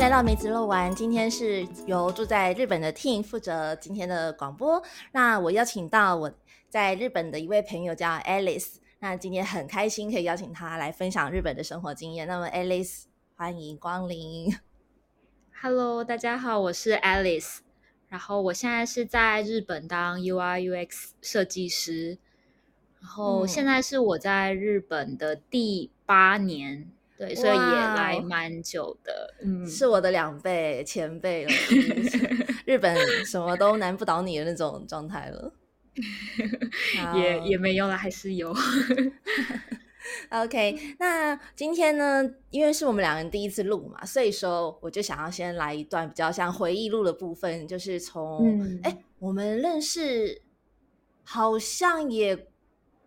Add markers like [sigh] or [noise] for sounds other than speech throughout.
来到梅子肉丸，今天是由住在日本的 Ting 负责今天的广播。那我邀请到我在日本的一位朋友叫 Alice，那今天很开心可以邀请她来分享日本的生活经验。那么 Alice，欢迎光临。Hello，大家好，我是 Alice，然后我现在是在日本当 UI UX 设计师，然后嗯现在是我在日本的第八年，对，所以也来蛮久的，嗯，是我的两倍前辈了，日本什么都难不倒你的那种状态了。也也没有了，还是有，OK，那今天呢，因为是我们两个人第一次录嘛，所以说我就想要先来一段比较像回忆录的部分，就是从嗯。哎、我们认识好像也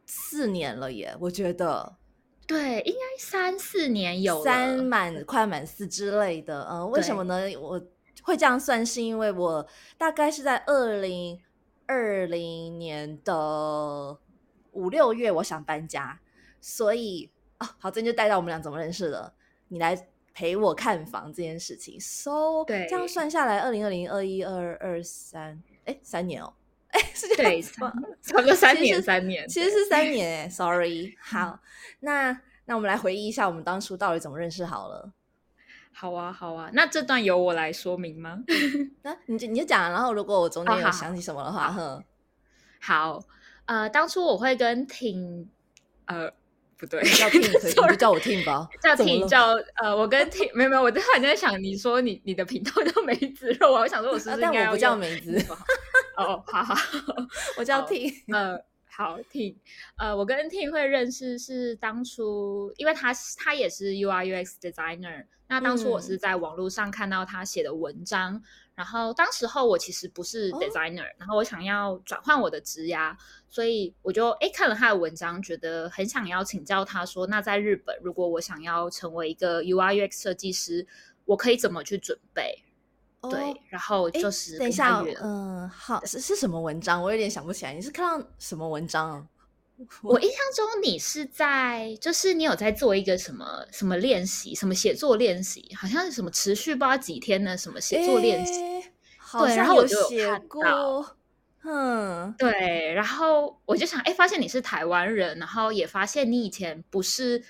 四年了耶，我觉得对，应该三四年有三满快满四之类的。呃，为什么呢？我会这样算，是因为我大概是在二零二零年的五六月，我想搬家，所以啊，好，这就带到我们俩怎么认识的。你来陪我看房这件事情，so 对这样算下来，二零二零、二一、二二、三，哎，三年哦，哎，是这对样子吗？[laughs] 差不多三年，三年，其实是三 [laughs] 年哎，sorry。好，那那我们来回忆一下我们当初到底怎么认识好了。好啊，好啊，那这段由我来说明吗？[laughs] 那你就你就讲，然后如果我中间有想起什么的话，哼，好，呃，当初我会跟挺，呃，不对，叫 Tim 可以，你就叫我 Tim 吧。叫怎么 T 叫呃，我跟 T 没有没有，我突然在想，你说你你的频道叫梅子肉啊，我想说我是不啊是应该不叫梅子，哦，好好，我叫 Tim。呃，好 T，呃，我跟 T 会认识是当初，因为他是他也是 UI UX designer，那当初我是嗯在网络上看到他写的文章，然后当时候我其实不是哦 designer，、然后我想要转换我的职涯，所以我就诶看了他的文章，觉得很想要请教他说，那在日本如果我想要成为一个 UI UX 设计师，我可以怎么去准备？对哦，然后就是等一下，嗯，好，是是什么文章？我有点想不起来。你是看到什么文章啊？我印象中你是在，就是你有在做一个什么什么练习，什么写作练习，好像是什么持续不知道几天的什么写作练习。对然后我就有看过到，嗯，对，然后我就想，哎，发现你是台湾人，然后也发现你以前不是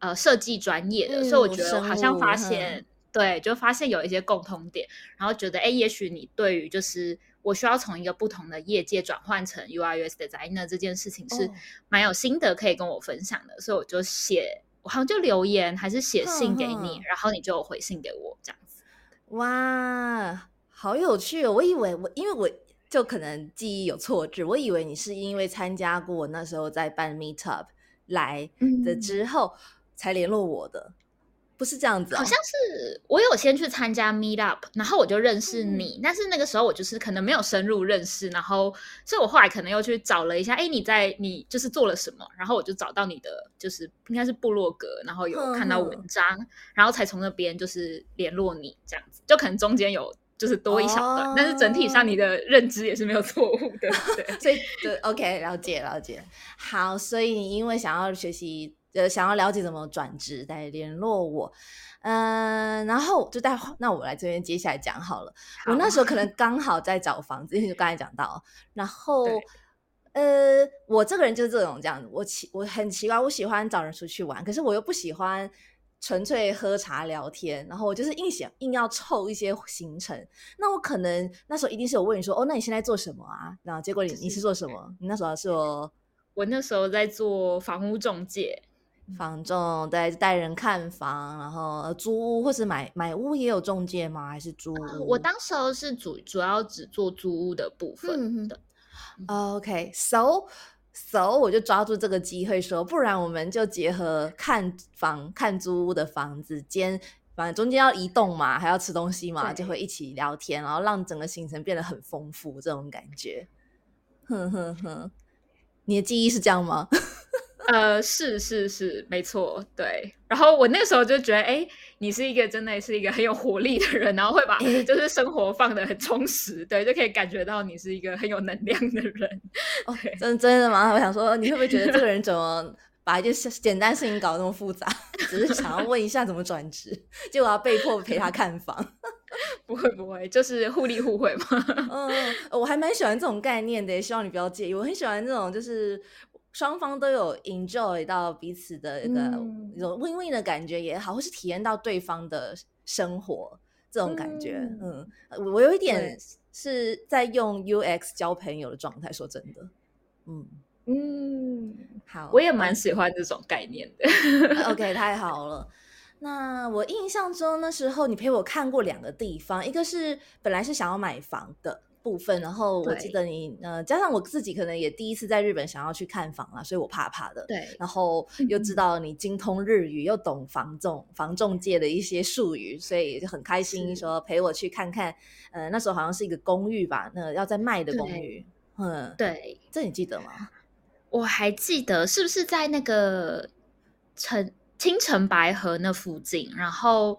呃设计专业的，所以我嗯觉得好像发物现，对，就发现有一些共通点，然后觉得，哎，也许你对于就是我需要从一个不同的业界转换成 UI UX designer 这件事情是哦蛮有心得可以跟我分享的，所以我就写，我好像就留言还是写信给你然后你就回信给我这样子。哇，好有趣哦！我以为我因为我就可能记忆有错置，我以为你是因为参加过我那时候在办 Meetup 来的嗯之后才联络我的，不是这样子哦。好像是我有先去参加 Meet Up，然后我就认识嗯你，但是那个时候我就是可能没有深入认识，然后所以我后来可能又去找了一下，哎，你在你就是做了什么，然后我就找到你的就是应该是部落格，然后有看到文章，然后才从那边就是联络你这样子，就可能中间有就是多一小段，但是整体上你的认知也是没有错误的，对。[laughs] 所以对，OK，了解了解。好，所以你因为想要学习，呃，想要了解怎么转职，来联络我。嗯、然后就带那我来这边接下来讲好了。我那时候可能刚好在找房子，因为就刚才讲到，然后呃，我这个人就是这种这样子，我奇我很奇怪，我喜欢找人出去玩，可是我又不喜欢纯粹喝茶聊天，然后我就是硬想硬要凑一些行程。那我可能那时候一定是有问你说，哦，那你现在做什么啊？然后结果你你是做什么？你那时候是我我那时候在做房屋中介，房仲，带带人看房，然后呃租屋或是买买屋也有中介吗？还是租屋？我当时候是主主要只做租屋的部分嗯的。OK，so、so 我就抓住这个机会说，不然我们就结合看房、看租屋的房子兼。反正中间要移动嘛，还要吃东西嘛，就会一起聊天，然后让整个行程变得很丰富，这种感觉。哼哼哼，你的记忆是这样吗？呃，是是是，没错，对。然后我那时候就觉得，哎，你是一个真的是一个很有活力的人，然后会把诶就是生活放的很充实，对，就可以感觉到你是一个很有能量的人。哦对，真真的吗？我想说，你会不会觉得这个人 [laughs] 怎么把一件事简单事情搞那么复杂，[laughs] 只是想要问一下怎么转职，结果要被迫陪他看房。[laughs] 不会不会，就是互利互惠嘛。嗯，我还蛮喜欢这种概念的，希望你不要介意。我很喜欢这种，就是双方都有 enjoy 到彼此的一个一种 win win 的感觉也好，或是体验到对方的生活这种感觉。嗯，我有一点是在用 UX 交朋友的状态，说真的。嗯嗯，好，我也蛮喜欢这种概念的。[laughs] OK，太好了。那我印象中那时候你陪我看过两个地方，一个是本来是想要买房的部分，然后我记得你呃加上我自己可能也第一次在日本想要去看房啊，所以我怕怕的。对，然后又知道你精通日语，又懂房仲房仲界的一些术语，所以就很开心说陪我去看看。呃，那时候好像是一个公寓吧，那要在卖的公寓。嗯，对，这你记得吗？我还记得，是不是在那个城？青城白河那附近，然后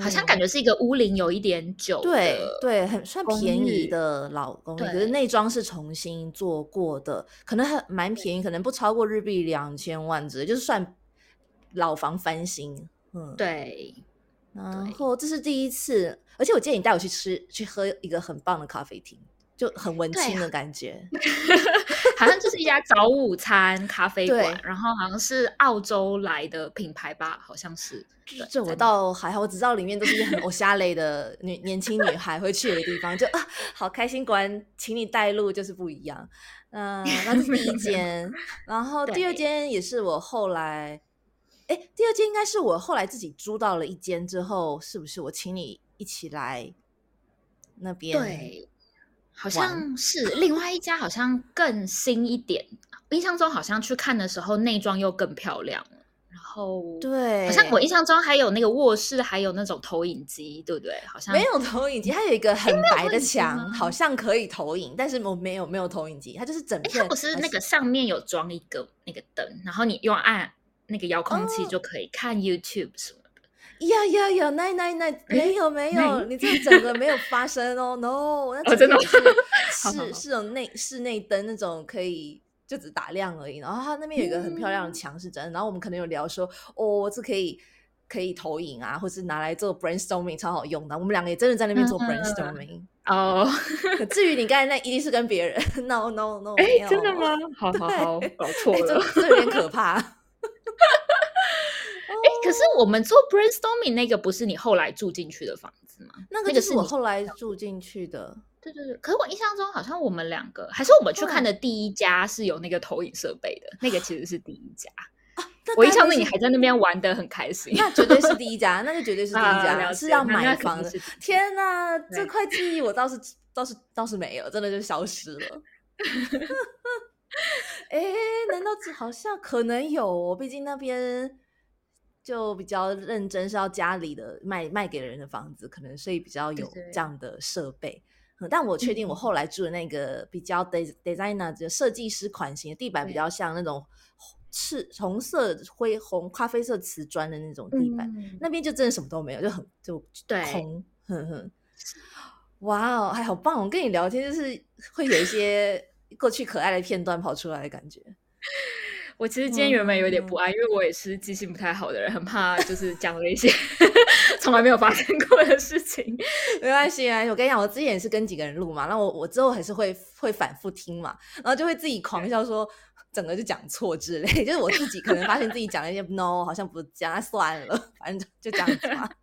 好像感觉是一个屋龄有一点久，对对，很算便宜的老公寓，可是内装是重新做过的，可能很蛮便宜，可能不超过日币两千万之类，就是算老房翻新。嗯，对。然后这是第一次，而且我建议你带我去吃去喝一个很棒的咖啡厅。就很文青的感觉，[laughs] 好像就是一家早午餐咖啡馆，然后好像是澳洲来的品牌吧，好像是。这我倒还好，我只知道里面都是很偶像类的女年轻女孩会去的地方，就啊，好开心！果然，请你带路就是不一样。嗯，那是第一 [laughs] 间，然后第二间也是我后来，哎，第二间应该是我后来自己租到了一间之后，是不是？我请你一起来那边。对。好像是另外一家，好像更新一点。印象中好像去看的时候，内装又更漂亮。然后对，好像我印象中还有那个卧室，还有那种投影机，对不对？好像没有投影机，它有一个很白的墙，好像可以投影，但是我没有没有投影机，它就是整片。不是那个上面有装一个那个灯，然后你用按那个遥控器就可以看 YouTube 什么。呀呀呀！那那那没有没有，你这整个没有发生哦，no！那真的是是是有内室内灯那种可以就只打亮而已。然后它那边有一个很漂亮的墙是真的。然后我们可能有聊说，哦，这可以可以投影啊，或是拿来做 brainstorming 超好用的。我们两个也真的在那边做 brainstorming 哦。至于你刚才那一定是跟别人，no no no，哎，真的吗？好好好，搞错了，这有点可怕。[laughs] 哎，可是我们做 brainstorming 那个不是你后来住进去的房子吗？那个是我后来住进去的。对对对，可是我印象中好像我们两个，还是我们去看的第一家是有那个投影设备的，那个其实是第一家。我印象中你还在那边玩的很开心，那绝对是第一家，那就绝对是第一家，[laughs] 是要买房的。天哪，[laughs] 这块记忆我倒是倒是倒是没有，真的就消失了。[laughs] 哎，难道好像可能有？毕竟那边。就比较认真，是要家里的卖卖给人的房子，可能所以比较有这样的设备。但我确定，我后来住的那个比较 designer 的设计师款型的地板，比较像那种赤红色、灰红、咖啡色瓷砖的那种地板。那边就真的什么都没有，就很就空。哼哼，哇哦，还好棒！我跟你聊天就是会有一些 [laughs] 过去可爱的片段跑出来的感觉。我其实今天原本有点不安，因为我也是记性不太好的人，很怕就是讲了一些 [laughs] 从来没有发生过的事情。没关系啊，我跟你讲，我之前也是跟几个人录嘛，那我我之后还是会会反复听嘛，然后就会自己狂笑说整个就讲错之类，[laughs] 就是我自己可能发现自己讲了一些 no，好像不讲，那，算了，反正就这样子嘛。[laughs]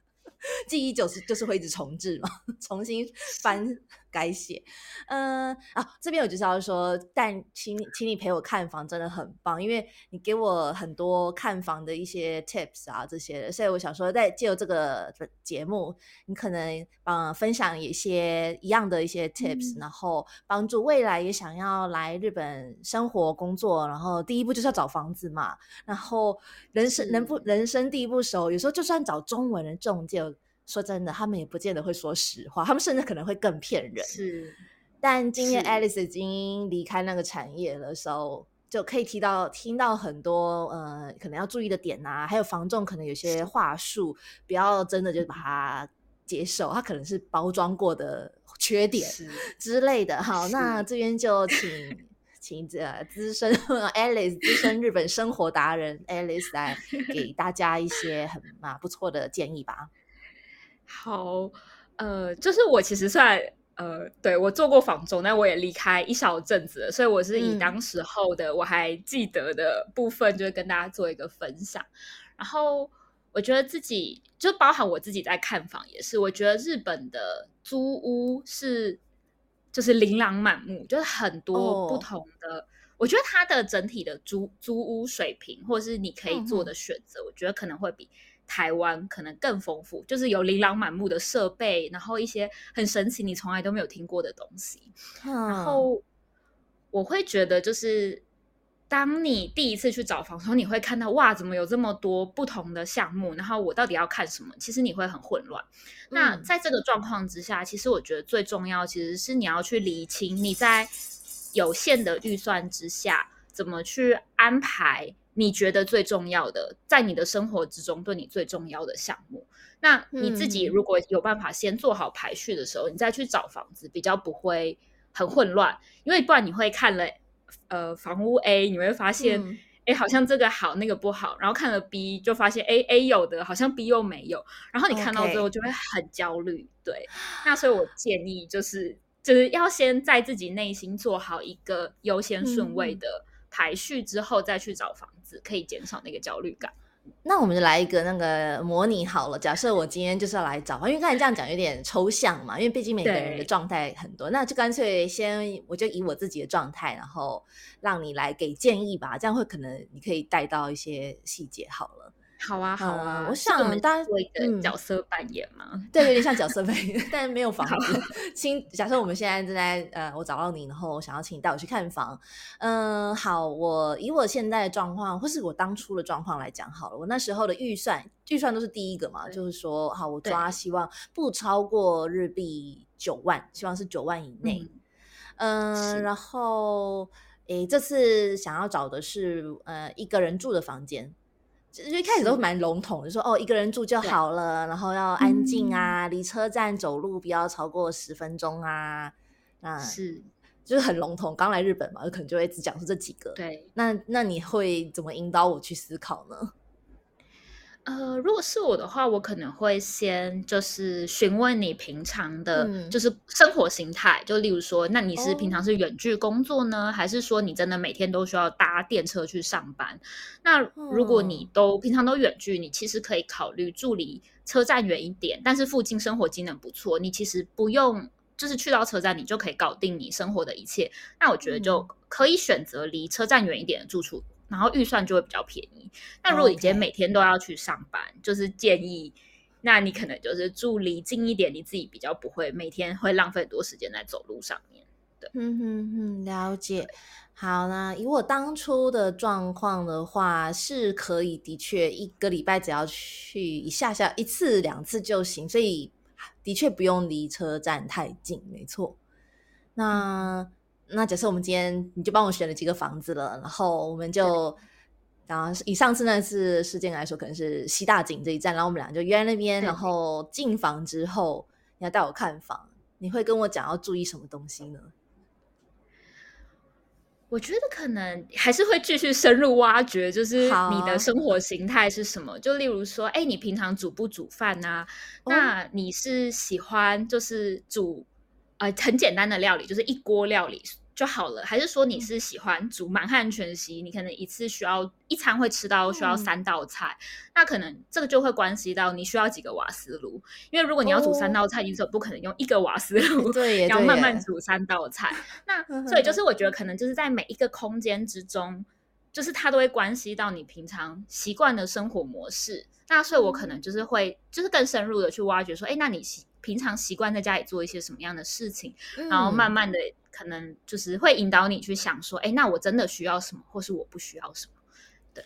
记忆就是就是会一直重置嘛，重新翻改写。嗯啊，这边我就是要说，但请请你陪我看房真的很棒，因为你给我很多看房的一些 tips 啊这些的，所以我想说，在借由这个节目，你可能嗯分享一些一样的一些 tips，然后帮助未来也想要来日本生活工作，然后第一步就是要找房子嘛，然后人生人不人生地不熟，有时候就算找中文的中介。说真的，他们也不见得会说实话，他们甚至可能会更骗人。是，但今天 Alice 已经离开那个产业的时候，就可以提到听到很多呃，可能要注意的点啊，还有防重可能有些话术，不要真的就把它接受，它可能是包装过的缺点 [laughs] 之类的。好，那这边就请。请呃资深 Alice 资深日本生活达人 Alice 来给大家一些很啊不错的建议吧。好，呃，就是我其实算呃，对我做过房中，但我也离开一小阵子了，所以我是以当时候的我还记得的部分，就是跟大家做一个分享。然后我觉得自己就包含我自己在看房也是，我觉得日本的租屋是就是琳琅满目，就是很多不同的。我觉得它的整体的租租屋水平，或是你可以做的选择，我觉得可能会比。台湾可能更丰富，就是有琳琅满目的设备，然后一些很神奇你从来都没有听过的东西。然后我会觉得，就是当你第一次去找房的时候，你会看到哇，怎么有这么多不同的项目？然后我到底要看什么？其实你会很混乱。那在这个状况之下，其实我觉得最重要其实是你要去理清你在有限的预算之下怎么去安排。你觉得最重要的，在你的生活之中对你最重要的项目，那你自己如果有办法先做好排序的时候，你再去找房子，比较不会很混乱。因为不然你会看了呃房屋 A，你会发现哎好像这个好那个不好，然后看了 B 就发现 A A 有的好像 B 又没有，然后你看到之后就会很焦虑。对，那所以我建议就是就是要先在自己内心做好一个优先顺位的。排序之后再去找房子，可以减少那个焦虑感。那我们就来一个那个模拟好了。假设我今天就是要来找房，因为刚才这样讲有点抽象嘛，因为毕竟每个人的状态很多，那就干脆先我就以我自己的状态，然后让你来给建议吧，这样会可能你可以带到一些细节好了。好啊，好啊！我想我们大家做一个角色扮演嘛，对，有点像角色扮演，[laughs] 但没有房子。[laughs] 请假设我们现在正在呃，我找到你，然后想要请你带我去看房。嗯，好，我以我现在的状况，或是我当初的状况来讲好了。我那时候的预算，预算都是第一个嘛，就是说，好，我抓希望不超过日币九万，希望是九万以内。嗯，然后，诶，这次想要找的是呃一个人住的房间。就一开始都蛮笼统的，说哦一个人住就好了，然后要安静啊，离车站走路不要超过十分钟啊，啊是，就是很笼统。刚来日本嘛，可能就会只讲出这几个。对，那那你会怎么引导我去思考呢？呃，如果是我的话，我可能会先就是询问你平常的，就是生活形态。就例如说，那你是平常是远距工作呢，还是说你真的每天都需要搭电车去上班？那如果你都平常都远距，你其实可以考虑住离车站远一点，但是附近生活机能不错，你其实不用就是去到车站，你就可以搞定你生活的一切。那我觉得就可以选择离车站远一点的住处。然后预算就会比较便宜。那如果你今天每天都要去上班，就是建议，那你可能就是住离近一点，你自己比较不会每天会浪费很多时间在走路上面。对，嗯哼哼，了解。好啦以我当初的状况的话，是可以的确一个礼拜只要去一下下一次两次就行，所以的确不用离车站太近，没错。那。那假设我们今天你就帮我选了几个房子了，然后我们就，然后以上次那次事件来说，可能是西大井这一站，然后我们俩就约在那边，然后进房之后，你要带我看房，你会跟我讲要注意什么东西呢？我觉得可能还是会继续深入挖掘，就是你的生活形态是什么？就例如说，哎，你平常煮不煮饭啊？那你是喜欢就是煮？呃，很简单的料理，就是一锅料理就好了。还是说你是喜欢煮满汉全席？你可能一次需要一餐会吃到需要三道菜，那可能这个就会关系到你需要几个瓦斯炉。因为如果你要煮三道菜，你是不可能用一个瓦斯炉，对，要慢慢煮三道菜。那所以就是我觉得可能就是在每一个空间之中，就是它都会关系到你平常习惯的生活模式。那所以我可能就是会就是更深入的去挖掘说，哎，那你习。平常习惯在家里做一些什么样的事情，然后慢慢的可能就是会引导你去想说，哎，那我真的需要什么，或是我不需要什么？对，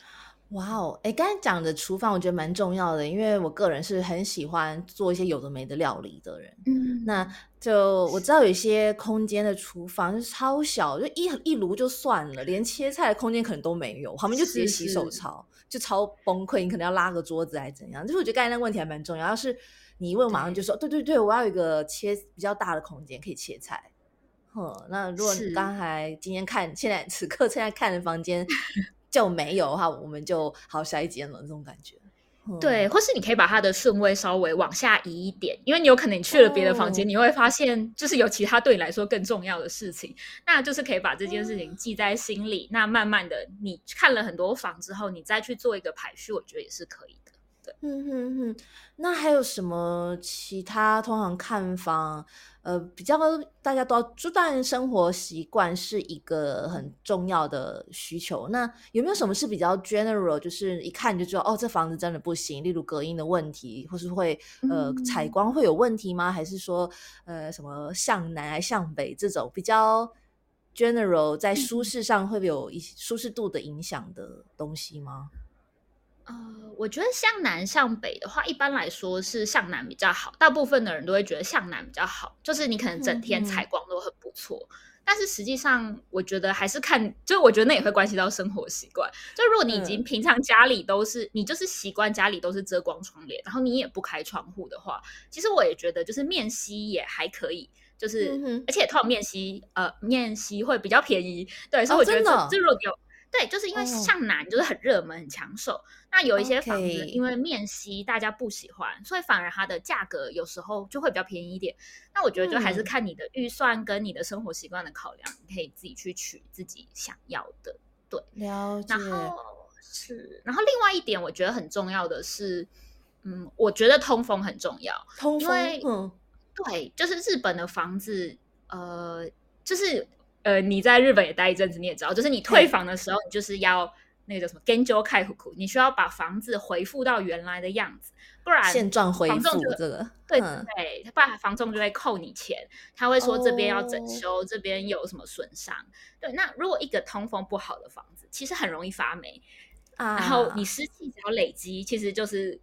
哇哦，哎，刚才讲的厨房我觉得蛮重要的，因为我个人是很喜欢做一些有的没的料理的人。嗯，那就我知道有一些空间的厨房就超小，就一一炉就算了，连切菜的空间可能都没有，旁边就直接洗手槽，就超崩溃。你可能要拉个桌子还是怎样？就是我觉得刚才那个问题还蛮重要，要是。你一问，马上就说：“对对对，我要有一个切比较大的空间可以切菜。”呵，那如果你刚才今天看，现在 [laughs] 此刻现在看的房间 [laughs] 就没有的话，我们就好下一间了，这种感觉。对，或是你可以把它的顺位稍微往下移一点，因为你有可能你去了别的房间，你会发现就是有其他对你来说更重要的事情，那就是可以把这件事情记在心里。那慢慢的，你看了很多房之后，你再去做一个排序，我觉得也是可以嗯哼哼，那还有什么其他通常看房？呃，比较大家都要，就当然生活习惯是一个很重要的需求。那有没有什么是比较 general，就是一看就知道哦，这房子真的不行，例如隔音的问题，或是会呃采光会有问题吗？还是说呃什么向南还向北这种比较 general，在舒适上会有一些舒适度的影响的东西吗？呃，我觉得向南向北的话，一般来说是向南比较好。大部分的人都会觉得向南比较好，就是你可能整天采光都很不错。但是实际上，我觉得还是看，就我觉得那也会关系到生活习惯。就如果你已经平常家里都是你就是习惯家里都是遮光窗帘，然后你也不开窗户的话，其实我也觉得就是面积也还可以，就是而且套面积呃面积会比较便宜。对，所以我觉得这这如果有。对，就是因为向南就是很热门、很抢手。那有一些房子因为面积大家不喜欢，所以反而它的价格有时候就会比较便宜一点。那我觉得就还是看你的预算跟你的生活习惯的考量，你可以自己去取自己想要的。对，了解。然后是，然后另外一点我觉得很重要的是，嗯，我觉得通风很重要。通风，嗯，对，就是日本的房子，呃，就是。呃，你在日本也待一阵子，你也知道，就是你退房的时候，你就是要那个叫什么 “genjo k a 你需要把房子恢复到原来的样子，不然现状恢复这个，对对，不然房仲就会扣你钱，他会说这边要整修，这边有什么损伤。对，那如果一个通风不好的房子，其实很容易发霉啊，然后你湿气只要累积，其实就是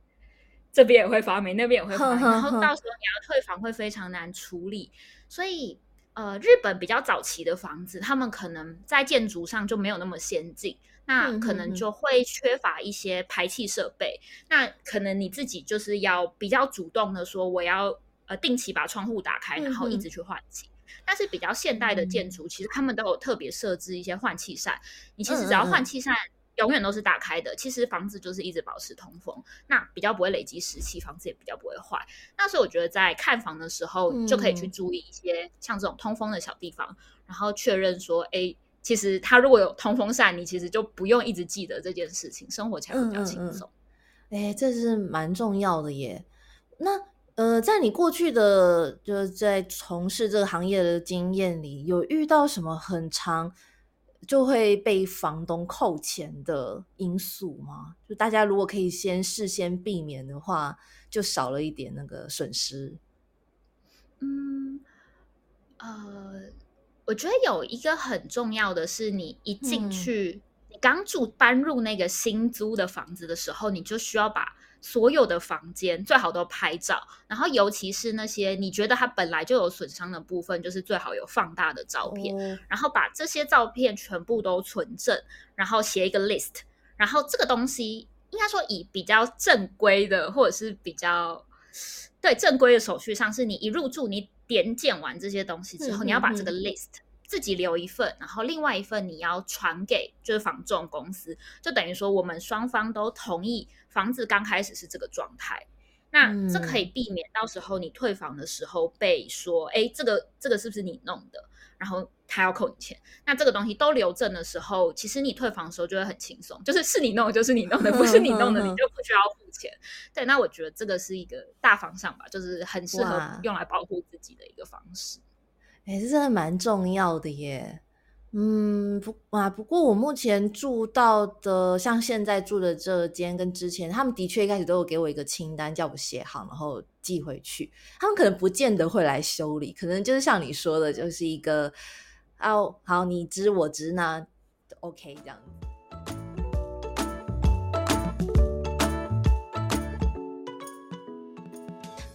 这边也会发霉，那边也会发霉，然后到时候你要退房会非常难处理，所以。呃，日本比较早期的房子，他们可能在建筑上就没有那么先进，那可能就会缺乏一些排气设备。那可能你自己就是要比较主动的说，我要呃定期把窗户打开，然后一直去换气。但是比较现代的建筑，其实他们都有特别设置一些换气扇，你其实只要换气扇。永远都是打开的，其实房子就是一直保持通风，那比较不会累积湿气，房子也比较不会坏。那所以我觉得在看房的时候就可以去注意一些像这种通风的小地方，然后确认说，哎，其实它如果有通风扇，你其实就不用一直记得这件事情，生活才会比较轻松。哎，这是蛮重要的耶。那呃，在你过去的就是在从事这个行业的经验里，有遇到什么很长？就会被房东扣钱的因素吗？就大家如果可以先事先避免的话，就少了一点那个损失。嗯，呃，我觉得有一个很重要的是，你一进去，你刚住搬入那个新租的房子的时候，你就需要把。所有的房间最好都拍照，然后尤其是那些你觉得它本来就有损伤的部分，就是最好有放大的照片，然后把这些照片全部都存证，然后写一个 list，然后这个东西应该说以比较正规的或者是比较对正规的手续上，是你一入住你点检完这些东西之后，你要把这个。list 自己留一份，然后另外一份你要传给就是房仲公司，就等于说我们双方都同意。房子刚开始是这个状态，那这可以避免到时候你退房的时候被说，哎，这个这个是不是你弄的？然后他要扣你钱。那这个东西都留证的时候，其实你退房的时候就会很轻松，就是是你弄的就是你弄的，[laughs] 不是你弄的你就不需要付钱。对，那我觉得这个是一个大方向吧，就是很适合用来保护自己的一个方式。哎，这真的蛮重要的耶。嗯，不啊，不过我目前住到的，像现在住的这间跟之前，他们的确一开始都有给我一个清单，叫我写好，然后寄回去。他们可能不见得会来修理，可能就是像你说的，就是一个哦，好，你知我知，那 OK 这样子。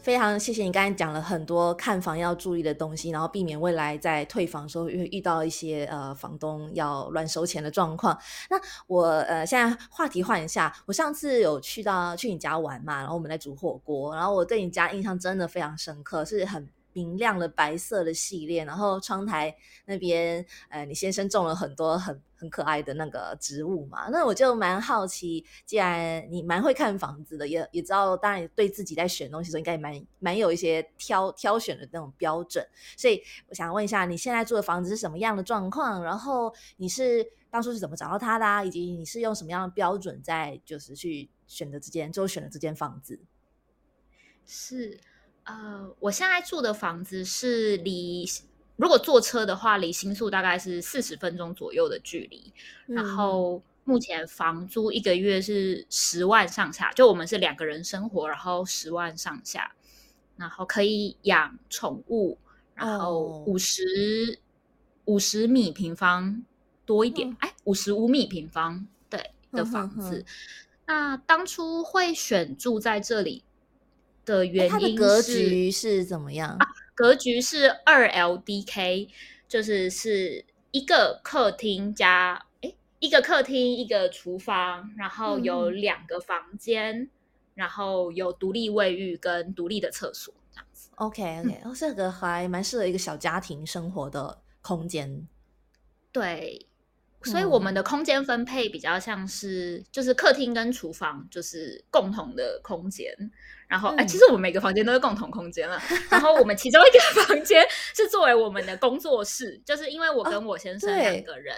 非常谢谢你刚才讲了很多看房要注意的东西，然后避免未来在退房的时候会遇到一些呃房东要乱收钱的状况。那我呃现在话题换一下，我上次有去到去你家玩嘛，然后我们在煮火锅，然后我对你家印象真的非常深刻，是很明亮的白色的系列，然后窗台那边，呃，你先生种了很多很很可爱的那个植物嘛。那我就蛮好奇，既然你蛮会看房子的，也也知道，当然对自己在选东西的时候，应该也蛮蛮有一些挑挑选的那种标准。所以我想问一下，你现在住的房子是什么样的状况？然后你是当初是怎么找到它的？以及你是用什么样的标准在就是去选择这间，最后选了这间房子？是。呃，我现在住的房子是离，如果坐车的话，离新宿大概是四十分钟左右的距离。然后目前房租一个月是十万上下，就我们是两个人生活，然后十万上下，然后可以养宠物，然后五十五十米平方多一点，哎，五十五米平方对的房子。那当初会选住在这里。的原因格局是怎么样？格局是二 LDK，就是是一个客厅加诶一个客厅一个厨房，然后有两个房间，然后有独立卫浴跟独立的厕所这样子。OK OK，哦，这个还蛮适合一个小家庭生活的空间。对。所以我们的空间分配比较像是，就是客厅跟厨房就是共同的空间，然后哎，其实我们每个房间都是共同空间了。然后我们其中一个 [laughs] 房间是作为我们的工作室，就是因为我跟我先生两个人。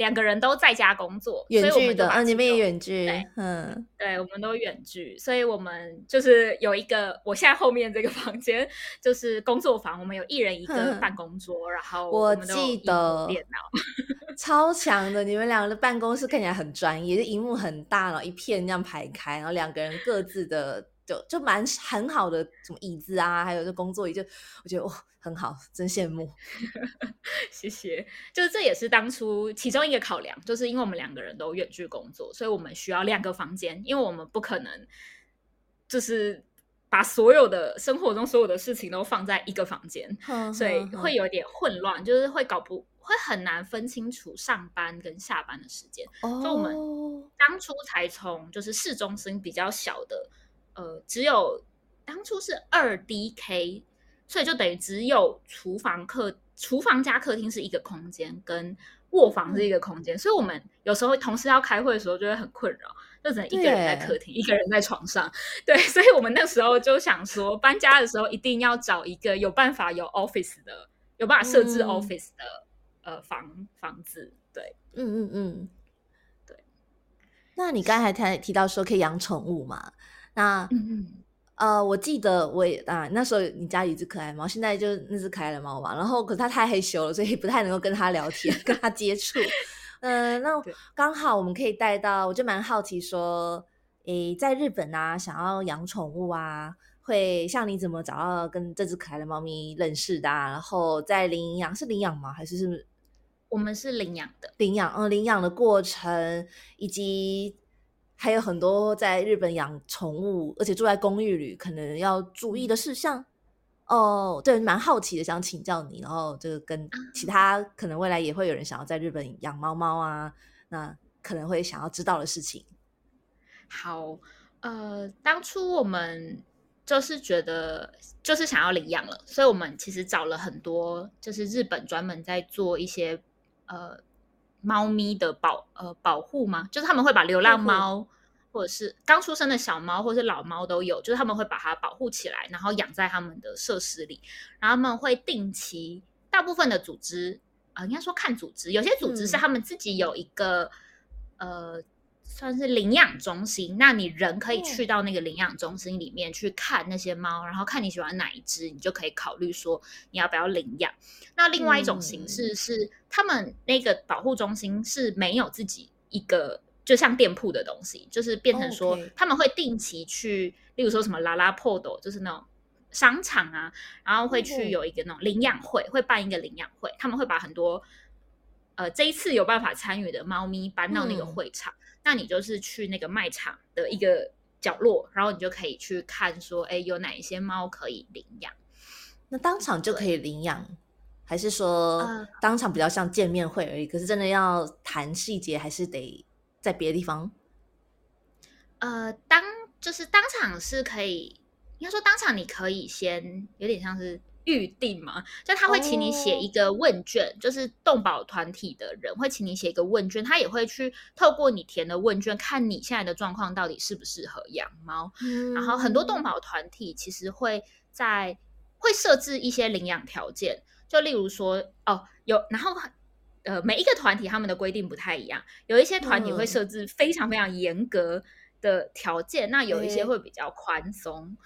两个人都在家工作，远距的啊，你们也远距，嗯，对，我们都远距，所以我们就是有一个，我现在后面这个房间就是工作房，我们有一人一个办公桌，然后我记得电脑。[laughs] 超强的，你们两个的办公室看起来很专业，就荧幕很大，然后一片这样排开，然后两个人各自的就就蛮很好的什么椅子啊，还有这工作椅，就我觉得哇。很好，真羡慕，[laughs] 谢谢。就是这也是当初其中一个考量，就是因为我们两个人都远距工作，所以我们需要两个房间，因为我们不可能就是把所有的生活中所有的事情都放在一个房间，所以会有点混乱，就是会搞不会很难分清楚上班跟下班的时间。所以我们当初才从就是市中心比较小的，呃，只有当初是二 DK。所以就等于只有厨房客厨房加客厅是一个空间，跟卧房是一个空间。所以我们有时候同事要开会的时候就会很困扰，就只能一个人在客厅，一个人在床上。对，所以我们那时候就想说，搬家的时候一定要找一个有办法有 office 的，有办法设置 office 的呃房房子。对，嗯嗯嗯，对。那你刚才提提到说可以养宠物嘛？那嗯嗯。呃，我记得我也啊，那时候你家有一只可爱猫，现在就那只可爱的猫嘛。然后，可是它太害羞了，所以不太能够跟它聊天、跟它接触。嗯，[laughs] 那刚好我们可以带到，我就蛮好奇说，诶，在日本啊，想要养宠物啊，会像你怎么找到跟这只可爱的猫咪认识的？啊然后在领养是领养吗？还是是？我们是领养的，领养，嗯，领养的过程以及。还有很多在日本养宠物，而且住在公寓里，可能要注意的事项哦。对，蛮好奇的，想请教你。然后就跟其他可能未来也会有人想要在日本养猫猫啊，那可能会想要知道的事情。好，呃，当初我们就是觉得就是想要领养了，所以我们其实找了很多，就是日本专门在做一些呃。猫咪的保呃保护吗？就是他们会把流浪猫，或者是刚出生的小猫，或者是老猫都有，就是他们会把它保护起来，然后养在他们的设施里。然后他们会定期，大部分的组织啊，应该说看组织，有些组织是他们自己有一个呃。算是领养中心，那你人可以去到那个领养中心里面去看那些猫，然后看你喜欢哪一只，你就可以考虑说你要不要领养。那另外一种形式是，他们那个保护中心是没有自己一个就像店铺的东西，就是变成说他们会定期去，例如说什么拉拉破斗，就是那种商场啊，然后会去有一个那种领养会，会办一个领养会，他们会把很多呃这一次有办法参与的猫咪搬到那个会场。那你就是去那个卖场的一个角落，然后你就可以去看，说，哎，有哪一些猫可以领养？那当场就可以领养，还是说当场比较像见面会而已？可是真的要谈细节，还是得在别的地方？呃，当就是当场是可以，应该说当场你可以先有点像是。预定嘛，就他会请你写一个问卷，就是动保团体的人会请你写一个问卷，他也会去透过你填的问卷，看你现在的状况到底适不适合养猫。然后很多动保团体其实会在会设置一些领养条件，就例如说哦有，然后呃每一个团体他们的规定不太一样，有一些团体会设置非常非常严格的条件，那有一些会比较宽松。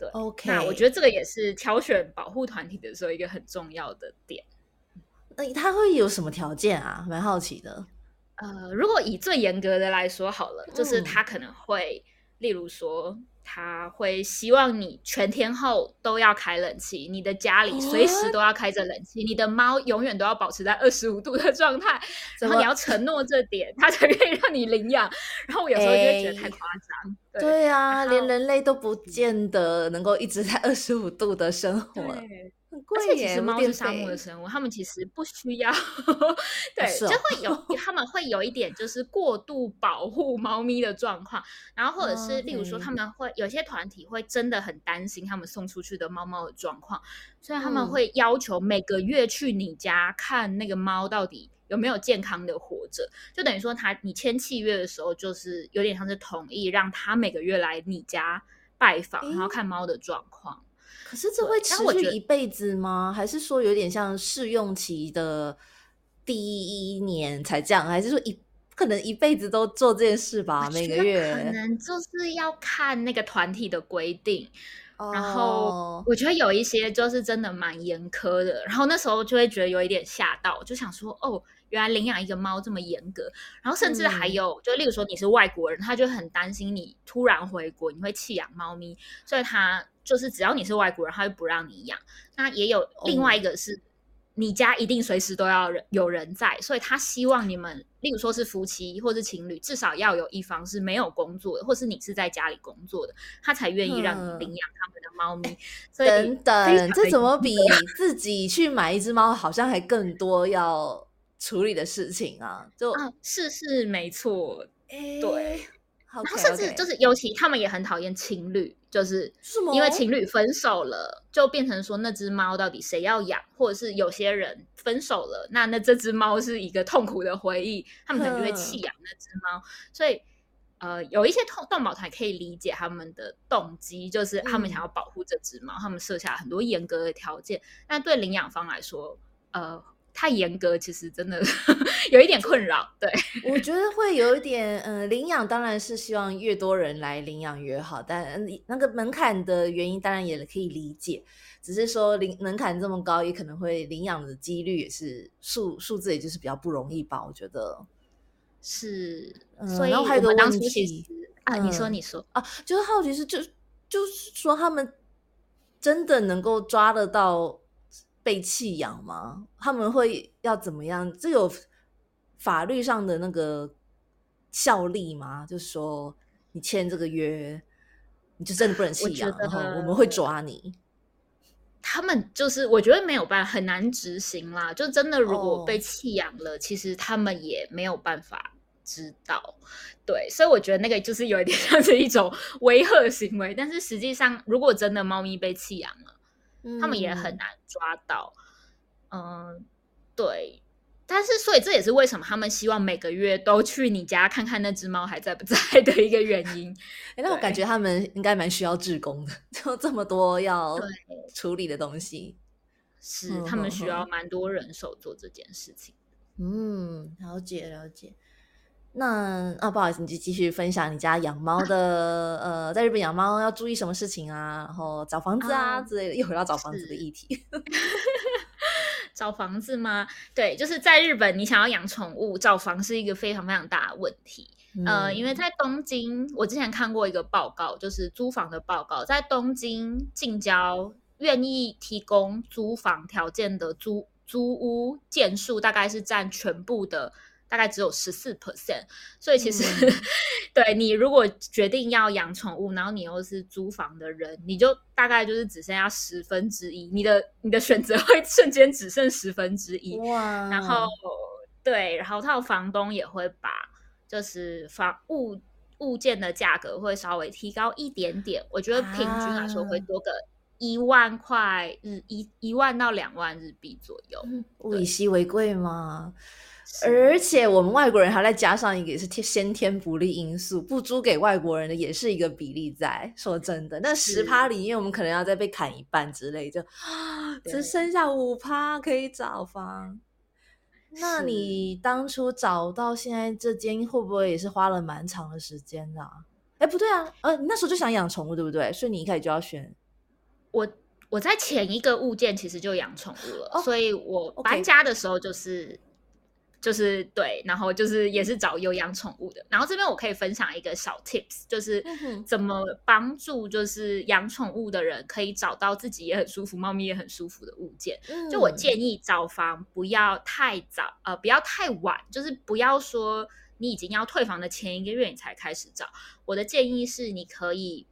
对，OK，那我觉得这个也是挑选保护团体的时候一个很重要的点。那他会有什么条件啊？蛮好奇的。呃，如果以最严格的来说好了，就是他可能会，例如说。他会希望你全天候都要开冷气，你的家里随时都要开着冷气，你的猫永远都要保持在二十五度的状态，然后你要承诺这点，他才可以让你领养。然后我有时候就会觉得太夸张。对啊，连人类都不见得能够一直在二十五度的生活。而且其实猫是沙漠的生物，它们其实不需要，[laughs] 对，就会有他们会有一点就是过度保护猫咪的状况，然后或者是例如说他们会有些团体会真的很担心他们送出去的猫猫的状况，所以他们会要求每个月去你家看那个猫到底有没有健康的活着，就等于说他你签契约的时候就是有点像是同意让他每个月来你家拜访，然后看猫的状况。可是这会持续一辈子吗？还是说有点像试用期的第一年才这样？还是说一可能一辈子都做这件事吧？每个月可 [laughs] 能就是要看那个团体的规定。然后我觉得有一些就是真的蛮严苛的。然后那时候就会觉得有一点吓到，就想说哦，原来领养一个猫这么严格。然后甚至还有，就例如说你是外国人，他就很担心你突然回国你会弃养猫咪，所以他。就是只要你是外国人，他就不让你养。那也有另外一个是，你家一定随时都要人有人在，所以他希望你们，例如说是夫妻或是情侣，至少要有一方是没有工作的，或是你是在家里工作的，他才愿意让你领养他们的猫咪。等等，这怎么比自己去买一只猫好像还更多要处理的事情啊？就是是没错，对。然后甚至就是，尤其他们也很讨厌情侣，就是因为情侣分手了，就变成说那只猫到底谁要养，或者是有些人分手了，那那这只猫是一个痛苦的回忆，他们可能就会弃养那只猫。所以，呃，有一些动动保团可以理解他们的动机，就是他们想要保护这只猫，他们设下很多严格的条件。但对领养方来说，呃。太严格，其实真的 [laughs] 有一点困扰。对，[laughs] 我觉得会有一点，嗯，领养当然是希望越多人来领养越好，但那个门槛的原因当然也可以理解。只是说领门槛这么高，也可能会领养的几率也是数数字，也就是比较不容易吧。我觉得是，所以还有个问题啊，你说你说啊，就是好奇是就就是说他们真的能够抓得到。被弃养吗？他们会要怎么样？这有法律上的那个效力吗？就是说，你签这个约，你就真的不能弃养，然后我们会抓你。他们就是，我觉得没有办法，很难执行啦。就真的，如果被弃养了，其实他们也没有办法知道。对，所以我觉得那个就是有一点 [laughs] 像是一种 [laughs] 威吓行为。但是实际上，如果真的猫咪被弃养了，他们也很难抓到，嗯，对，但是所以这也是为什么他们希望每个月都去你家看看那只猫还在不在的一个原因。[laughs] 哎，那我感觉他们应该蛮需要志工的，就这么多要处理的东西，是他们需要蛮多人手做这件事情。嗯，了解了解。那啊，不好意思，你就继续分享你家养猫的呃，在日本养猫要注意什么事情啊？然后找房子啊之类的，又回到找房子的议题。[laughs] 找房子吗？对，就是在日本，你想要养宠物，找房是一个非常非常大的问题。呃，因为在东京，我之前看过一个报告，就是租房的报告，在东京近郊愿意提供租房条件的租租屋件数，大概是占全部的。大概只有十四 percent，所以其实 [laughs] 对你如果决定要养宠物，然后你又是租房的人，你就大概就是只剩下十分之一，你的你的选择会瞬间只剩十分之一。哇！然后对，然后他的房东也会把就是房物物件的价格会稍微提高一点点，我觉得平均来说会多个一万块日一一万到两万日币左右，物以稀为贵嘛。而且我们外国人还再加上一个也是天先天不利因素，不租给外国人的也是一个比例在。说真的，那十趴里面我们可能要再被砍一半之类，就只剩下五趴可以找房。那你当初找到现在这间会不会也是花了蛮长的时间的？哎，不对啊，呃，你那时候就想养宠物对不对？所以你一开始就要选我。我在前一个物件其实就养宠物了，所以我搬家的时候就是。就是对，然后就是也是找有养宠物的。然后这边我可以分享一个小 tips，就是怎么帮助就是养宠物的人可以找到自己也很舒服、猫咪也很舒服的物件。就我建议找房不要太早，呃，不要太晚，就是不要说你已经要退房的前一个月你才开始找。我的建议是，你可以，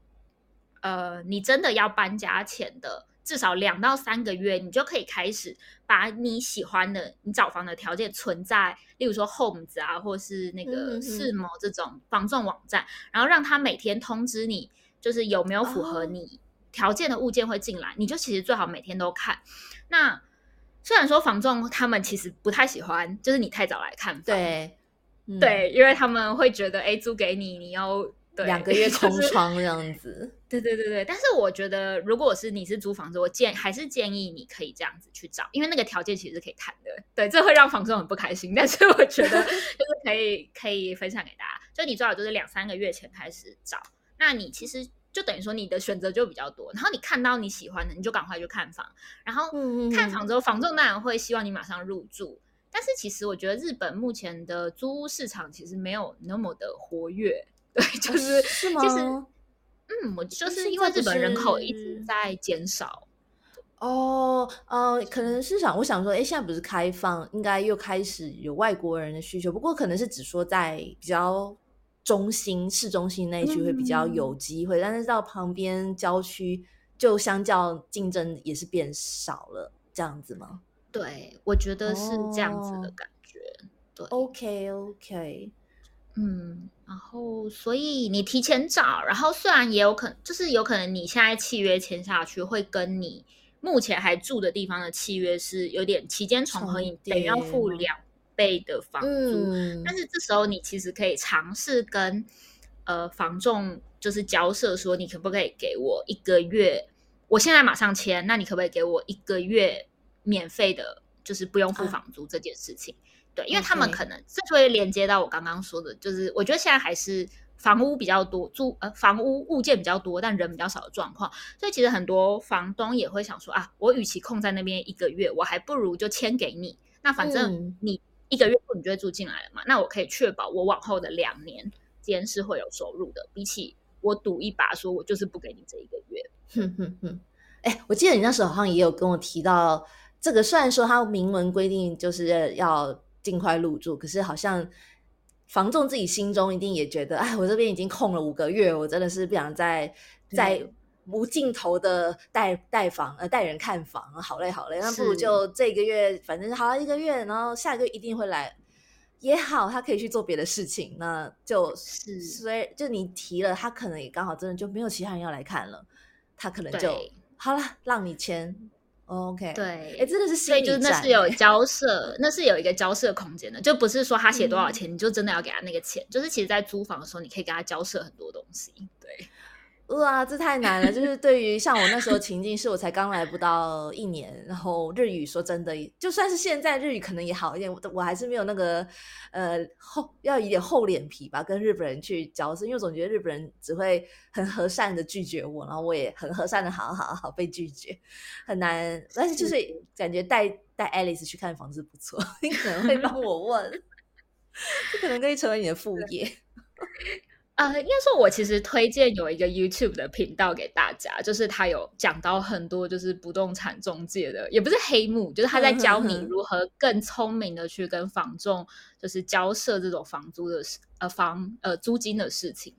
呃，你真的要搬家前的。至少两到三个月，你就可以开始把你喜欢的、你找房的条件存在，例如说 Homes 啊，或是那个世某这种房仲网站，然后让他每天通知你，就是有没有符合你条件的物件会进来。你就其实最好每天都看。那虽然说房仲他们其实不太喜欢，就是你太早来看房，对对，因为他们会觉得，哎，租给你，你要。两个月空窗这样子，对对对对。但是我觉得，如果是你是租房子，我建还是建议你可以这样子去找，因为那个条件其实是可以谈的。对，这会让房东很不开心，但是我觉得 [laughs] 就是可以可以分享给大家。就你最好就是两三个月前开始找，那你其实就等于说你的选择就比较多。然后你看到你喜欢的，你就赶快去看房。然后看房之后，房仲当然会希望你马上入住。但是其实我觉得日本目前的租屋市场其实没有那么的活跃。对，就是是吗？其实，嗯，我就是因为日本人口一直在减少。哦，呃，可能是想，我想说，哎，现在不是开放，应该又开始有外国人的需求。不过，可能是只说在比较中心、市中心那一区会比较有机会，但是到旁边郊区，就相较竞争也是变少了，这样子吗？对，我觉得是这样子的感觉。对，OK，OK。嗯，然后所以你提前找，然后虽然也有可能，就是有可能你现在契约签下去，会跟你目前还住的地方的契约是有点期间重合，你等于要付两倍的房租。但是这时候你其实可以尝试跟呃房仲就是交涉，说你可不可以给我一个月，我现在马上签，那你可不可以给我一个月免费的，就是不用付房租这件事情？对，因为他们可能这就会连接到我刚刚说的，就是我觉得现在还是房屋比较多，住呃房屋物件比较多，但人比较少的状况，所以其实很多房东也会想说啊，我与其空在那边一个月，我还不如就签给你，那反正你一个月后你就会住进来了嘛，那我可以确保我往后的两年间是会有收入的，比起我赌一把说我就是不给你这一个月。哼哼哼，哎，我记得你那时候好像也有跟我提到这个，虽然说它明文规定就是要。尽快入住，可是好像房仲自己心中一定也觉得，哎，我这边已经空了五个月，我真的是不想再再无尽头的带带房呃带人看房，好累好累，那不如就这个月反正好了一个月，然后下一个月一定会来。也好，他可以去做别的事情，那就是。所以就你提了，他可能也刚好真的就没有其他人要来看了，他可能就好了，让你签。OK，对，哎，真的是，所以就是那是有 [laughs] 交涉，那是有一个交涉空间的，就不是说他写多少钱，你就真的要给他那个钱，就是其实，在租房的时候，你可以跟他交涉很多东西，对。哇，这太难了！就是对于像我那时候情境，是我才刚来不到一年，然后日语说真的，就算是现在日语可能也好一点，我我还是没有那个呃厚要一点厚脸皮吧，跟日本人去交涉，因为总觉得日本人只会很和善的拒绝我，然后我也很和善的好好好被拒绝，很难。但是就是感觉带带 Alice 去看房子不错，[laughs] 你可能会帮我问，[laughs] 这可能可以成为你的副业。[laughs] 呃，应该说，我其实推荐有一个 YouTube 的频道给大家，就是他有讲到很多就是不动产中介的，也不是黑幕，就是他在教你如何更聪明的去跟房仲就是交涉这种房租的事，呃，房呃租金的事情，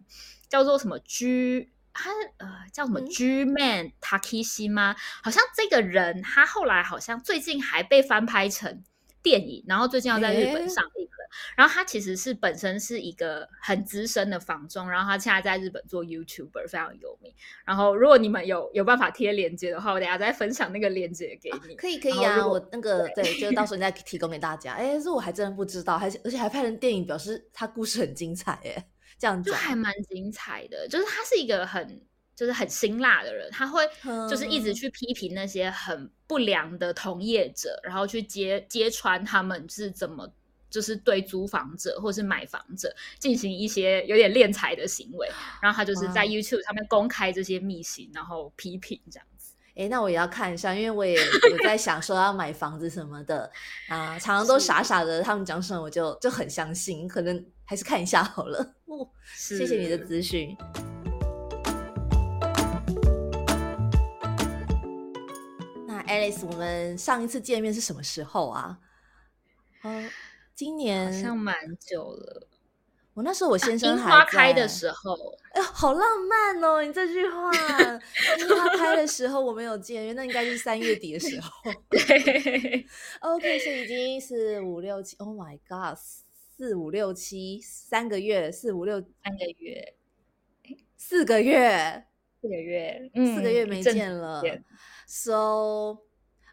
叫做什么 G，他呃叫什么 G Man Takishi 吗？好像这个人他后来好像最近还被翻拍成电影，然后最近要在日本上映了。然后他其实是本身是一个很资深的房仲，然后他现在在日本做 YouTuber 非常有名。然后如果你们有有办法贴链接的话，我等下再分享那个链接给你。可以可以啊，我那个对，就到时候你再提供给大家。哎，这我还真的不知道，还而且还拍成电影，表示他故事很精彩哎。这样就还蛮精彩的，就是他是一个很就是很辛辣的人，他会就是一直去批评那些很不良的同业者，然后去揭揭穿他们是怎么就是对租房者或是买房者进行一些有点敛财的行为，然后他就是在 YouTube 上面公开这些秘辛，然后批评这样子。哎，那我也要看一下，因为我也有在想说要买房子什么的啊，常常都傻傻的，他们讲什么我就就很相信，可能。还是看一下好了。哦，谢谢你的咨询。那 Alice，我们上一次见面是什么时候啊？哦，今年好像蛮久了。我那时候我先生还开的时候，哎，好浪漫哦！你这句话，[laughs] 樱花开的时候我没有见面，那应该是三月底的时候。[laughs] 对，[laughs] OK，所以已经是五六七。Oh my God！四五六七三个月，四五六三个月，四个月，四个月，四个月没见了。So，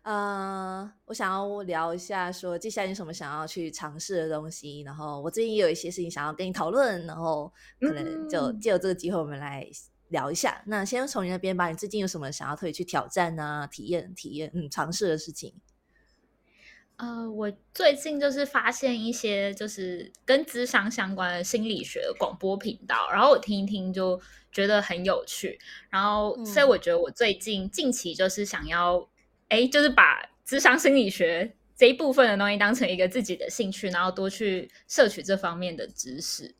呃，我想要聊一下，说接下来有什么想要去尝试的东西。然后我最近也有一些事情想要跟你讨论，然后可能就借由这个机会，我们来聊一下。那先从你那边吧，你最近有什么想要特别去挑战啊、体验、体验、嗯、尝试的事情？呃，我最近就是发现一些就是跟智商相关的心理学广播频道，然后我听一听就觉得很有趣，然后所以我觉得我最近近期就是想要，哎，就是把智商心理学这一部分的东西当成一个自己的兴趣，然后多去摄取这方面的知识。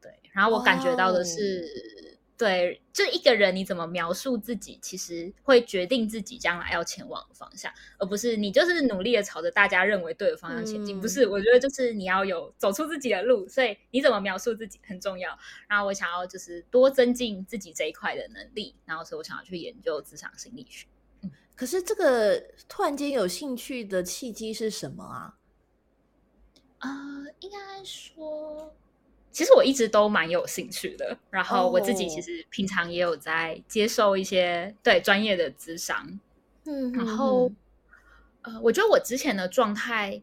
对，然后我感觉到的是。对，就一个人，你怎么描述自己，其实会决定自己将来要前往的方向，而不是你就是努力的朝着大家认为对的方向前进。不是，我觉得就是你要有走出自己的路，所以你怎么描述自己很重要。然后我想要就是多增进自己这一块的能力，然后所以我想要去研究职场心理学。嗯，可是这个突然间有兴趣的契机是什么啊？呃，应该说。其实我一直都蛮有兴趣的，然后我自己其实平常也有在接受一些对专业的咨商，嗯，然后呃，我觉得我之前的状态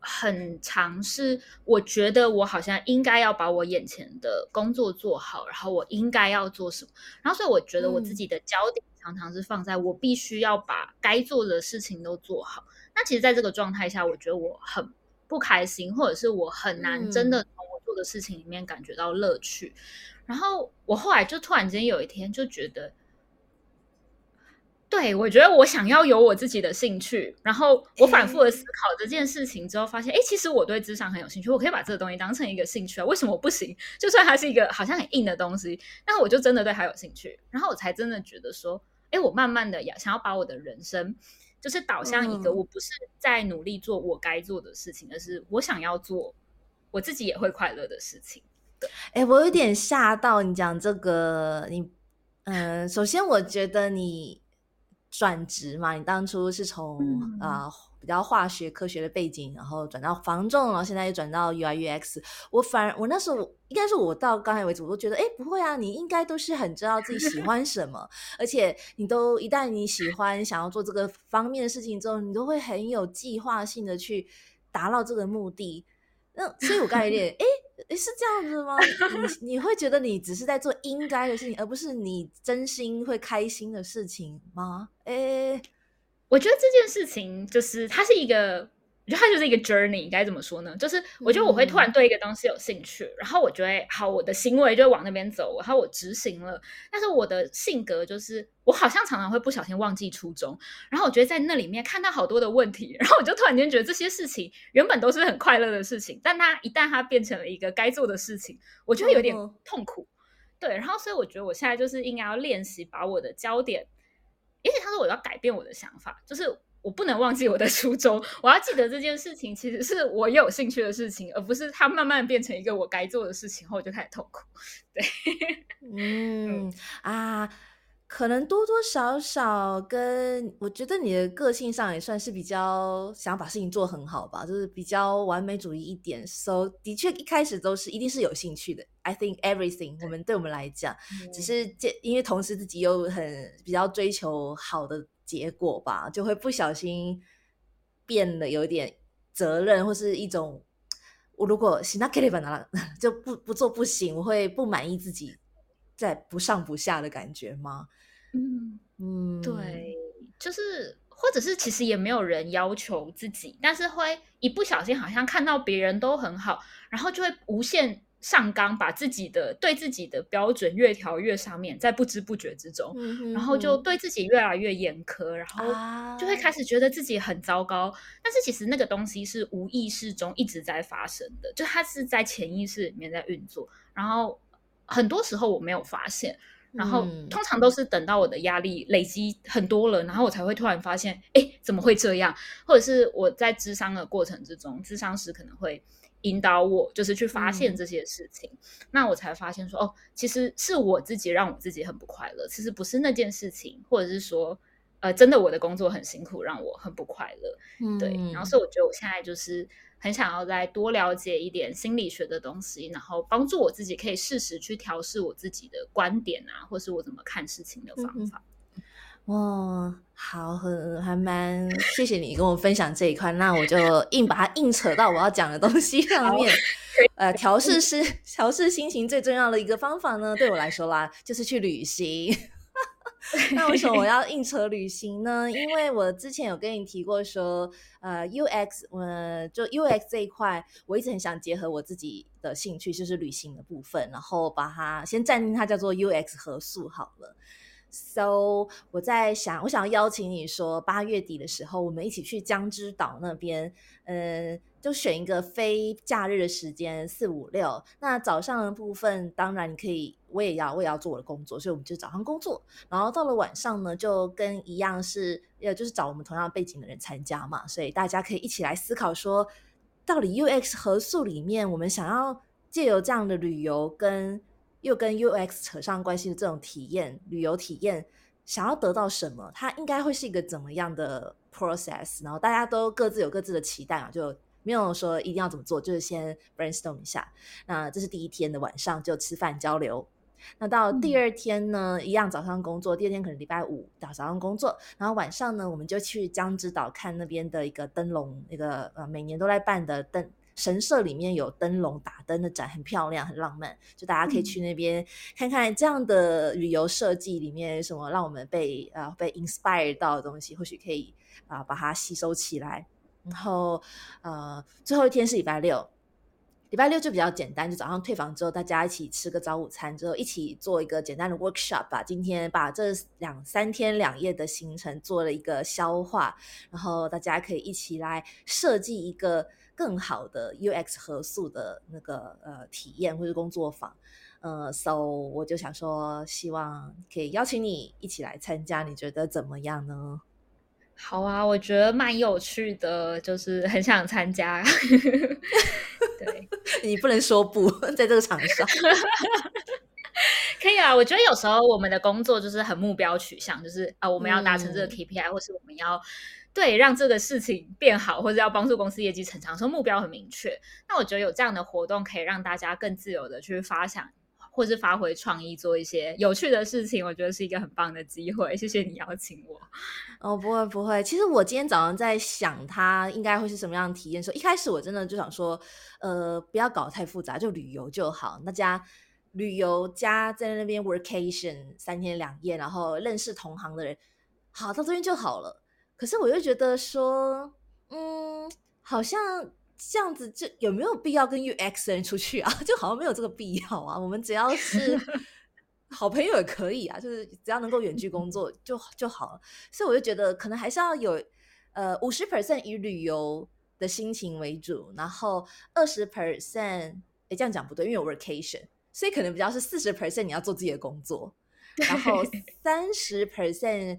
很尝试，我觉得我好像应该要把我眼前的工作做好，然后我应该要做什么，然后所以我觉得我自己的焦点常常是放在我必须要把该做的事情都做好。那其实，在这个状态下，我觉得我很不开心，或者是我很难真的从我。做的事情里面感觉到乐趣，然后我后来就突然间有一天就觉得，对我觉得我想要有我自己的兴趣，然后我反复的思考这件事情之后，发现哎，其实我对智商很有兴趣，我可以把这个东西当成一个兴趣啊，为什么我不行？就算它是一个好像很硬的东西，但我就真的对它有兴趣，然后我才真的觉得说，哎，我慢慢的要想要把我的人生就是导向一个，我不是在努力做我该做的事情，而是我想要做。我自己也会快乐的事情，对，哎，我有点吓到你讲这个，你，嗯，首先我觉得你转职嘛，你当初是从啊比较化学科学的背景，然后转到防重，然后现在又转到 UI UX，我反而我那时候应该是我到刚才为止，我都觉得，哎，不会啊，你应该都是很知道自己喜欢什么，而且你都一旦你喜欢想要做这个方面的事情之后，你都会很有计划性的去达到这个目的。那所以，我刚才有点，哎，是这样子吗？你你会觉得你只是在做应该的事情，而不是你真心会开心的事情吗？哎，我觉得这件事情就是它是一个。我觉得它就是一个 journey，该怎么说呢？就是我觉得我会突然对一个东西有兴趣，然后我觉得好，我的行为就往那边走，然后我执行了。但是我的性格就是，我好像常常会不小心忘记初衷。然后我觉得在那里面看到好多的问题，然后我就突然间觉得这些事情原本都是很快乐的事情，但它一旦它变成了一个该做的事情，我就会有点痛苦。对，然后所以我觉得我现在就是应该要练习把我的焦点，也许他说我要改变我的想法，就是。我不能忘记我的初衷，我要记得这件事情其实是我有兴趣的事情，而不是它慢慢变成一个我该做的事情后，我就开始痛苦。[laughs] 对，嗯啊，可能多多少少跟我觉得你的个性上也算是比较想把事情做很好吧，就是比较完美主义一点。So 的确一开始都是一定是有兴趣的。I think everything 我们对我们来讲，只是这因为同时自己又很比较追求好的结果吧，就会不小心变得有点责任或是一种我如果行那 k e 了就不不做不行，我会不满意自己在不上不下的感觉吗？嗯嗯，对，就是或者是其实也没有人要求自己，但是会一不小心好像看到别人都很好，然后就会无限上纲，把自己的对自己的标准越调越上面，在不知不觉之中，然后就对自己越来越严苛，然后就会开始觉得自己很糟糕。但是其实那个东西是无意识中一直在发生的，就它是在潜意识里面在运作，然后很多时候我没有发现。然后通常都是等到我的压力累积很多了，然后我才会突然发现，哎，怎么会这样？或者是我在智商的过程之中，智商师可能会引导我，就是去发现这些事情。那我才发现说，哦，其实是我自己让我自己很不快乐，其实不是那件事情，或者是说，呃，真的我的工作很辛苦，让我很不快乐。对，然后所以我觉得我现在就是。很想要再多了解一点心理学的东西，然后帮助我自己可以适时去调试我自己的观点啊，或是我怎么看事情的方法。哇，好，很还蛮谢谢你跟我分享这一块，那我就硬把它硬扯到我要讲的东西上面。呃，调试是调试心情最重要的一个方法呢，对我来说啦，就是去旅行。[laughs] 那为什么我要硬扯旅行呢？因为我之前有跟你提过说，呃，UX，呃，就 UX 这一块，我一直很想结合我自己的兴趣，就是旅行的部分，然后把它先暂定它叫做 UX 合宿好了。So，我在想，我想要邀请你说，八月底的时候，我们一起去江之岛那边，嗯。就选一个非假日的时间，四五六。那早上的部分，当然你可以，我也要，我也要做我的工作，所以我们就早上工作。然后到了晚上呢，就跟一样是，呃，就是找我们同样背景的人参加嘛。所以大家可以一起来思考说，到底 UX 合宿里面，我们想要借由这样的旅游，跟又跟 UX 扯上关系的这种体验，旅游体验，想要得到什么？它应该会是一个怎么样的 process？然后大家都各自有各自的期待啊，就。没有说一定要怎么做，就是先 brainstorm 一下。那这是第一天的晚上就吃饭交流。那到第二天呢，一样早上工作。第二天可能礼拜五早早上工作，然后晚上呢，我们就去江之岛看那边的一个灯笼，那个呃每年都在办的灯神社里面有灯笼打灯的展，很漂亮，很浪漫。就大家可以去那边看看这样的旅游设计里面什么让我们被呃被 inspire 到的东西，或许可以啊把它吸收起来。然后，呃，最后一天是礼拜六，礼拜六就比较简单，就早上退房之后，大家一起吃个早午餐，之后一起做一个简单的 workshop 吧。今天把这两三天两夜的行程做了一个消化，然后大家可以一起来设计一个更好的 UX 合宿的那个呃体验或者工作坊。呃，so 我就想说，希望可以邀请你一起来参加，你觉得怎么样呢？好啊，我觉得蛮有趣的，就是很想参加。[laughs] 对 [laughs] 你不能说不在这个场上，[laughs] 可以啊。我觉得有时候我们的工作就是很目标取向，就是啊，我们要达成这个 KPI，或是我们要对让这个事情变好，或者要帮助公司业绩成长，说目标很明确。那我觉得有这样的活动，可以让大家更自由的去发想。或是发挥创意，做一些有趣的事情，我觉得是一个很棒的机会。谢谢你邀请我。哦，不会不会。其实我今天早上在想，它应该会是什么样的体验。时候一开始我真的就想说，呃，不要搞太复杂，就旅游就好。那家旅游加在那边 workation 三天两夜，然后认识同行的人，好到这边就好了。可是我又觉得说，嗯，好像。这样子就有没有必要跟 UX 人出去啊？[laughs] 就好像没有这个必要啊。我们只要是 [laughs] 好朋友也可以啊，就是只要能够远距工作就就好了。所以我就觉得可能还是要有呃五十 percent 以旅游的心情为主，然后二十 percent 哎这样讲不对，因为有 vacation，所以可能比较是四十 percent 你要做自己的工作，然后三十 percent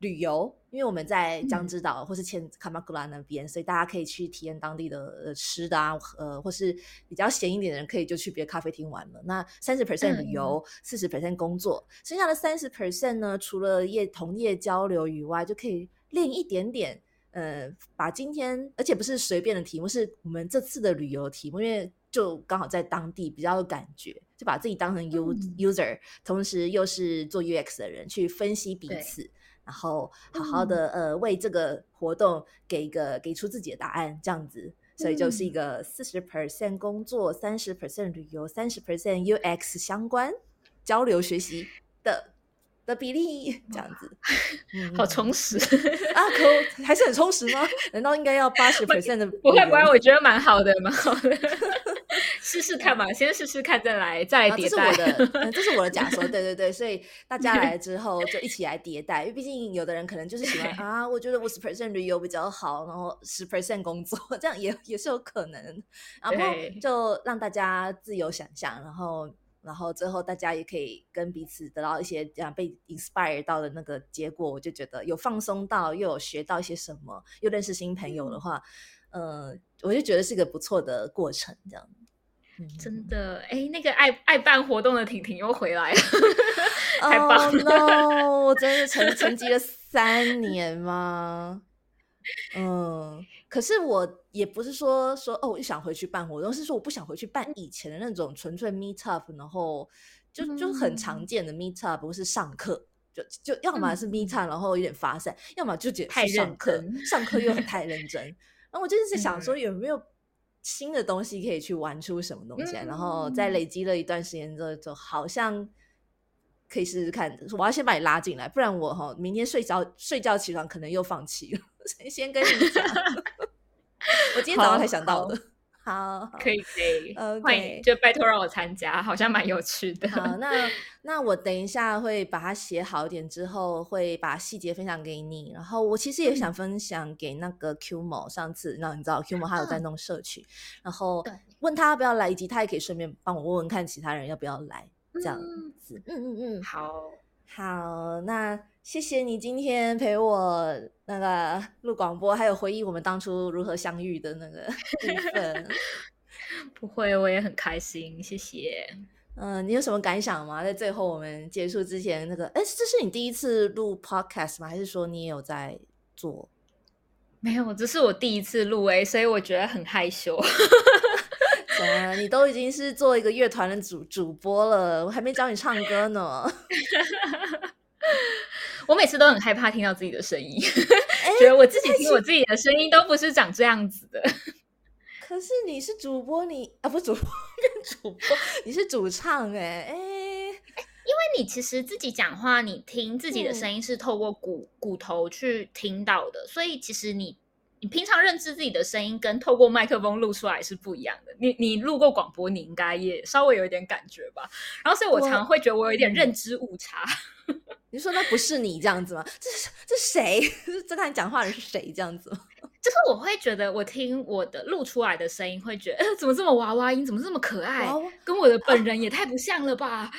旅游，因为我们在江之岛或是千卡马古拉那边，所以大家可以去体验当地的吃的啊，呃，或是比较闲一点的人可以就去别的咖啡厅玩了。那三十 percent 旅游，四十 percent 工作，剩下的三十 percent 呢，除了业同业交流以外，就可以练一点点，呃，把今天而且不是随便的题目，是我们这次的旅游题目，因为就刚好在当地比较有感觉，就把自己当成 u user，同时又是做 UX 的人去分析彼此。然后好好的呃为这个活动给一个给出自己的答案，这样子，所以就是一个四十 percent 工作，三十 percent 旅游，三十 percent UX 相关交流学习的的比例，这样子，好充实啊！可还是很充实吗？[laughs] 难道应该要八十 percent 的？不会不会，我觉得蛮好的，蛮好的。试试看嘛，先试试看，再来再来迭代。这是我的，这是我的假说，[laughs] 对对对，所以大家来之后就一起来迭代，因为毕竟有的人可能就是喜欢啊，我觉得五十 percent 旅游比较好，然后十 percent 工作，[laughs] 这样也也是有可能。然后就让大家自由想象，然后然后最后大家也可以跟彼此得到一些这样被 inspire 到的那个结果，我就觉得有放松到，又有学到一些什么，又认识新朋友的话，呃，我就觉得是一个不错的过程，这样。真的，哎，那个爱爱办活动的婷婷又回来了，[laughs] 太棒了！我真的沉沉寂了三年吗？嗯，可是我也不是说说哦，我就想回去办活动，是说我不想回去办以前的那种纯粹 meet up，然后就就很常见的 meet up，不是上课，就就要么是 meet up，然后有点发散，要么就觉得太上课，上课又很太认真。然后我就是想说，有没有？新的东西可以去玩出什么东西来，然后再累积了一段时间之后，就好像可以试试看。我要先把你拉进来，不然我哈明天睡着睡觉起床可能又放弃了。[laughs] 先跟你讲，[laughs] 我今天早上才想到的。好，可以可以，欢迎就拜托让我参加，好像蛮有趣的。好，[laughs] 那那我等一下会把它写好一点之后，会把细节分享给你。然后我其实也想分享给那个 Q 某，上次那你知道 Q 某他有在弄社群，然后问他要不要来，以及他也可以顺便帮我问问看其他人要不要来，这样子。嗯嗯嗯，好好，那。谢谢你今天陪我那个录广播，还有回忆我们当初如何相遇的那个 [laughs] 部分。[laughs] 不会，我也很开心，谢谢。嗯，你有什么感想吗？在最后我们结束之前，那个，哎，这是你第一次录 podcast 吗？还是说你也有在做？没有，这是我第一次录诶，所以我觉得很害羞。啊，你都已经是做一个乐团的主主播了，我还没教你唱歌呢。[laughs] 我每次都很害怕听到自己的声音，觉得我自己听我自己的声音都不是长这样子的。[laughs] 可是你是主播，你啊不是主播，主播你是主唱哎哎，因为你其实自己讲话，你听自己的声音是透过骨骨头去听到的，所以其实你。你平常认知自己的声音跟透过麦克风录出来是不一样的。你你录过广播，你应该也稍微有一点感觉吧。然后，所以我常会觉得我有一点认知误差。[laughs] 你说那不是你这样子吗？这是这谁？这看你讲话的是谁这样子？[laughs] 就是我会觉得，我听我的录出来的声音，会觉得，呃，[laughs] 怎么这么娃娃音？怎么这么可爱？跟我的本人也太不像了吧？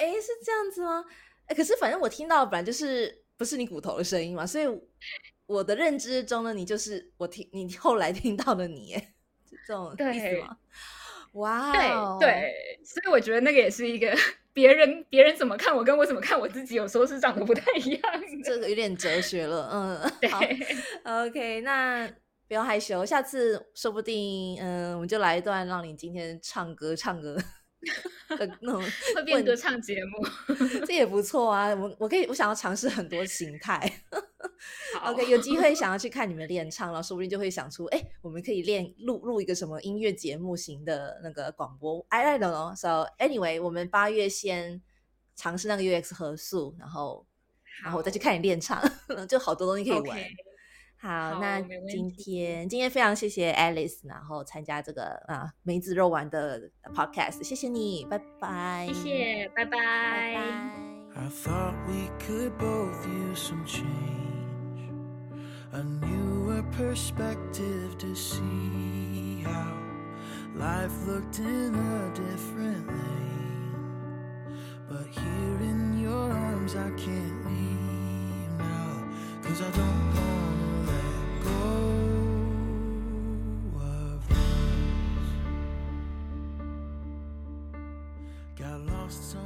哎，是这样子吗？哎，可是反正我听到本来就是不是你骨头的声音嘛，所以。我的认知中的你就是我听你后来听到的你，[laughs] 这种意思吗？哇，对对，所以我觉得那个也是一个别人别人怎么看我，跟我怎么看我自己，有时候是长得不太一样。这个有点哲学了，嗯，[laughs] 好，[laughs] OK，那不要害羞，下次说不定，嗯，我们就来一段让你今天唱歌唱歌。那种 [laughs] 会变歌唱节目，这也不错啊！我我可以，我想要尝试很多形态。OK，有机会想要去看你们练唱，然后说不定就会想出，哎，我们可以练录录一个什么音乐节目型的那个广播。I don't know. So anyway，我们八月先尝试那个 UX 合宿，然后然后我再去看你练唱，[laughs] 就好多东西可以玩。好，那今天今天非常谢谢 Alice，然后参加这个啊梅子肉丸的 Podcast，谢谢你，拜拜，谢谢，拜拜，拜。拜。got lost